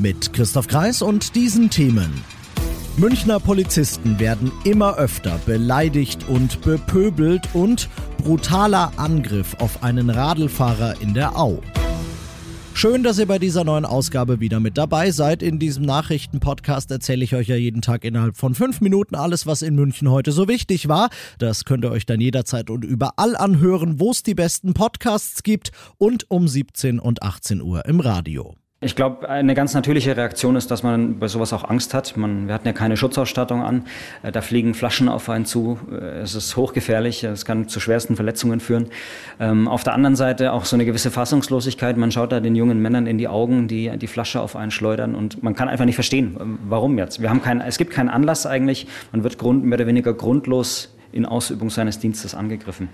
Mit Christoph Kreis und diesen Themen. Münchner Polizisten werden immer öfter beleidigt und bepöbelt und brutaler Angriff auf einen Radlfahrer in der Au. Schön, dass ihr bei dieser neuen Ausgabe wieder mit dabei seid. In diesem Nachrichtenpodcast erzähle ich euch ja jeden Tag innerhalb von fünf Minuten alles, was in München heute so wichtig war. Das könnt ihr euch dann jederzeit und überall anhören, wo es die besten Podcasts gibt und um 17 und 18 Uhr im Radio. Ich glaube, eine ganz natürliche Reaktion ist, dass man bei sowas auch Angst hat. Man, wir hatten ja keine Schutzausstattung an. Äh, da fliegen Flaschen auf einen zu. Äh, es ist hochgefährlich. Es kann zu schwersten Verletzungen führen. Ähm, auf der anderen Seite auch so eine gewisse Fassungslosigkeit. Man schaut da den jungen Männern in die Augen, die die Flasche auf einen schleudern und man kann einfach nicht verstehen, warum jetzt. Wir haben keinen, es gibt keinen Anlass eigentlich. Man wird grund, mehr oder weniger grundlos in Ausübung seines Dienstes angegriffen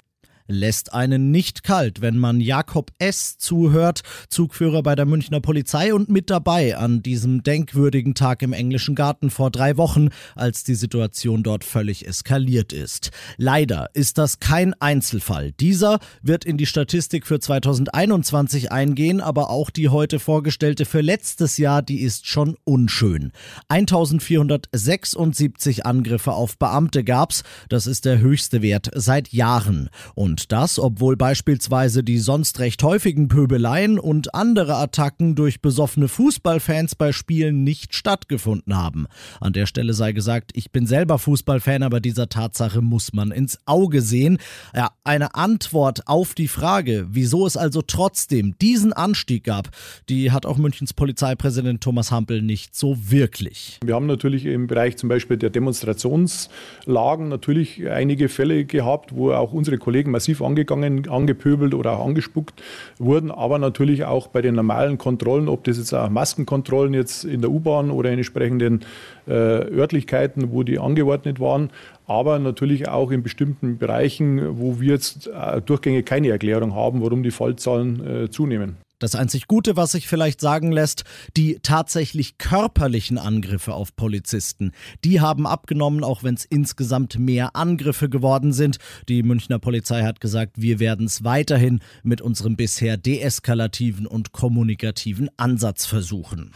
lässt einen nicht kalt, wenn man Jakob S. zuhört, Zugführer bei der Münchner Polizei und mit dabei an diesem denkwürdigen Tag im englischen Garten vor drei Wochen, als die Situation dort völlig eskaliert ist. Leider ist das kein Einzelfall. Dieser wird in die Statistik für 2021 eingehen, aber auch die heute vorgestellte für letztes Jahr, die ist schon unschön. 1476 Angriffe auf Beamte gab's, das ist der höchste Wert seit Jahren. Und und das, obwohl beispielsweise die sonst recht häufigen Pöbeleien und andere Attacken durch besoffene Fußballfans bei Spielen nicht stattgefunden haben. An der Stelle sei gesagt, ich bin selber Fußballfan, aber dieser Tatsache muss man ins Auge sehen. Ja, eine Antwort auf die Frage, wieso es also trotzdem diesen Anstieg gab, die hat auch Münchens Polizeipräsident Thomas Hampel nicht so wirklich. Wir haben natürlich im Bereich zum Beispiel der Demonstrationslagen natürlich einige Fälle gehabt, wo auch unsere Kollegen massiv angegangen, angepöbelt oder auch angespuckt wurden, aber natürlich auch bei den normalen Kontrollen, ob das jetzt auch Maskenkontrollen jetzt in der U-Bahn oder in entsprechenden äh, Örtlichkeiten, wo die angeordnet waren, aber natürlich auch in bestimmten Bereichen, wo wir jetzt äh, durchgängig keine Erklärung haben, warum die Fallzahlen äh, zunehmen. Das einzig Gute, was sich vielleicht sagen lässt, die tatsächlich körperlichen Angriffe auf Polizisten, die haben abgenommen, auch wenn es insgesamt mehr Angriffe geworden sind. Die Münchner Polizei hat gesagt, wir werden es weiterhin mit unserem bisher deeskalativen und kommunikativen Ansatz versuchen.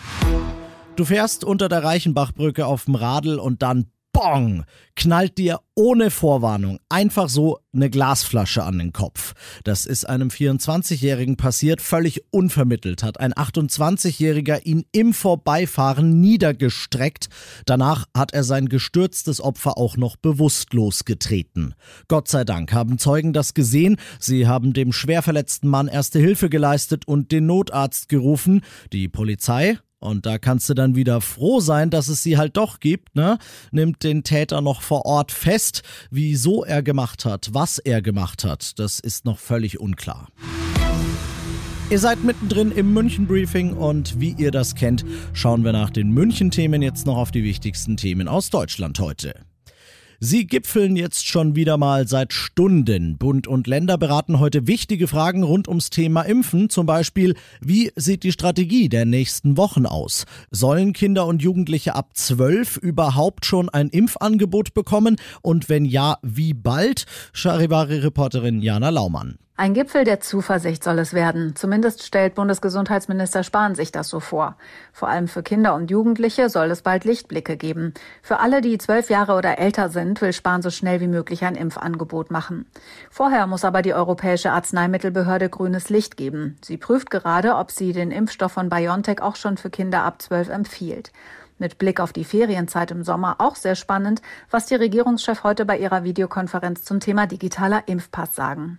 Du fährst unter der Reichenbachbrücke auf dem Radl und dann bong, knallt dir ohne Vorwarnung einfach so eine Glasflasche an den Kopf. Das ist einem 24-Jährigen passiert, völlig unvermittelt, hat ein 28-Jähriger ihn im Vorbeifahren niedergestreckt. Danach hat er sein gestürztes Opfer auch noch bewusstlos getreten. Gott sei Dank haben Zeugen das gesehen. Sie haben dem schwer verletzten Mann erste Hilfe geleistet und den Notarzt gerufen. Die Polizei und da kannst du dann wieder froh sein, dass es sie halt doch gibt, ne? Nimmt den Täter noch vor Ort fest. Wieso er gemacht hat, was er gemacht hat, das ist noch völlig unklar. Ihr seid mittendrin im München Briefing und wie ihr das kennt, schauen wir nach den München Themen jetzt noch auf die wichtigsten Themen aus Deutschland heute. Sie gipfeln jetzt schon wieder mal seit Stunden. Bund und Länder beraten heute wichtige Fragen rund ums Thema Impfen. Zum Beispiel, wie sieht die Strategie der nächsten Wochen aus? Sollen Kinder und Jugendliche ab 12 überhaupt schon ein Impfangebot bekommen? Und wenn ja, wie bald? Charivari-Reporterin Jana Laumann. Ein Gipfel der Zuversicht soll es werden. Zumindest stellt Bundesgesundheitsminister Spahn sich das so vor. Vor allem für Kinder und Jugendliche soll es bald Lichtblicke geben. Für alle, die zwölf Jahre oder älter sind, will Spahn so schnell wie möglich ein Impfangebot machen. Vorher muss aber die Europäische Arzneimittelbehörde grünes Licht geben. Sie prüft gerade, ob sie den Impfstoff von BioNTech auch schon für Kinder ab zwölf empfiehlt. Mit Blick auf die Ferienzeit im Sommer auch sehr spannend, was die Regierungschef heute bei ihrer Videokonferenz zum Thema digitaler Impfpass sagen.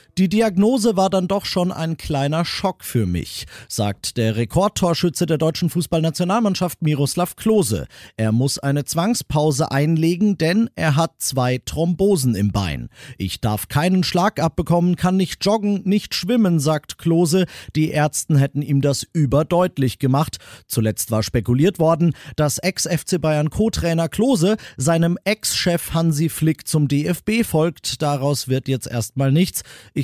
Die Diagnose war dann doch schon ein kleiner Schock für mich, sagt der Rekordtorschütze der deutschen Fußballnationalmannschaft Miroslav Klose. Er muss eine Zwangspause einlegen, denn er hat zwei Thrombosen im Bein. Ich darf keinen Schlag abbekommen, kann nicht joggen, nicht schwimmen, sagt Klose. Die Ärzten hätten ihm das überdeutlich gemacht. Zuletzt war spekuliert worden, dass Ex-FC Bayern Co-Trainer Klose seinem Ex-Chef Hansi Flick zum DFB folgt. Daraus wird jetzt erstmal nichts.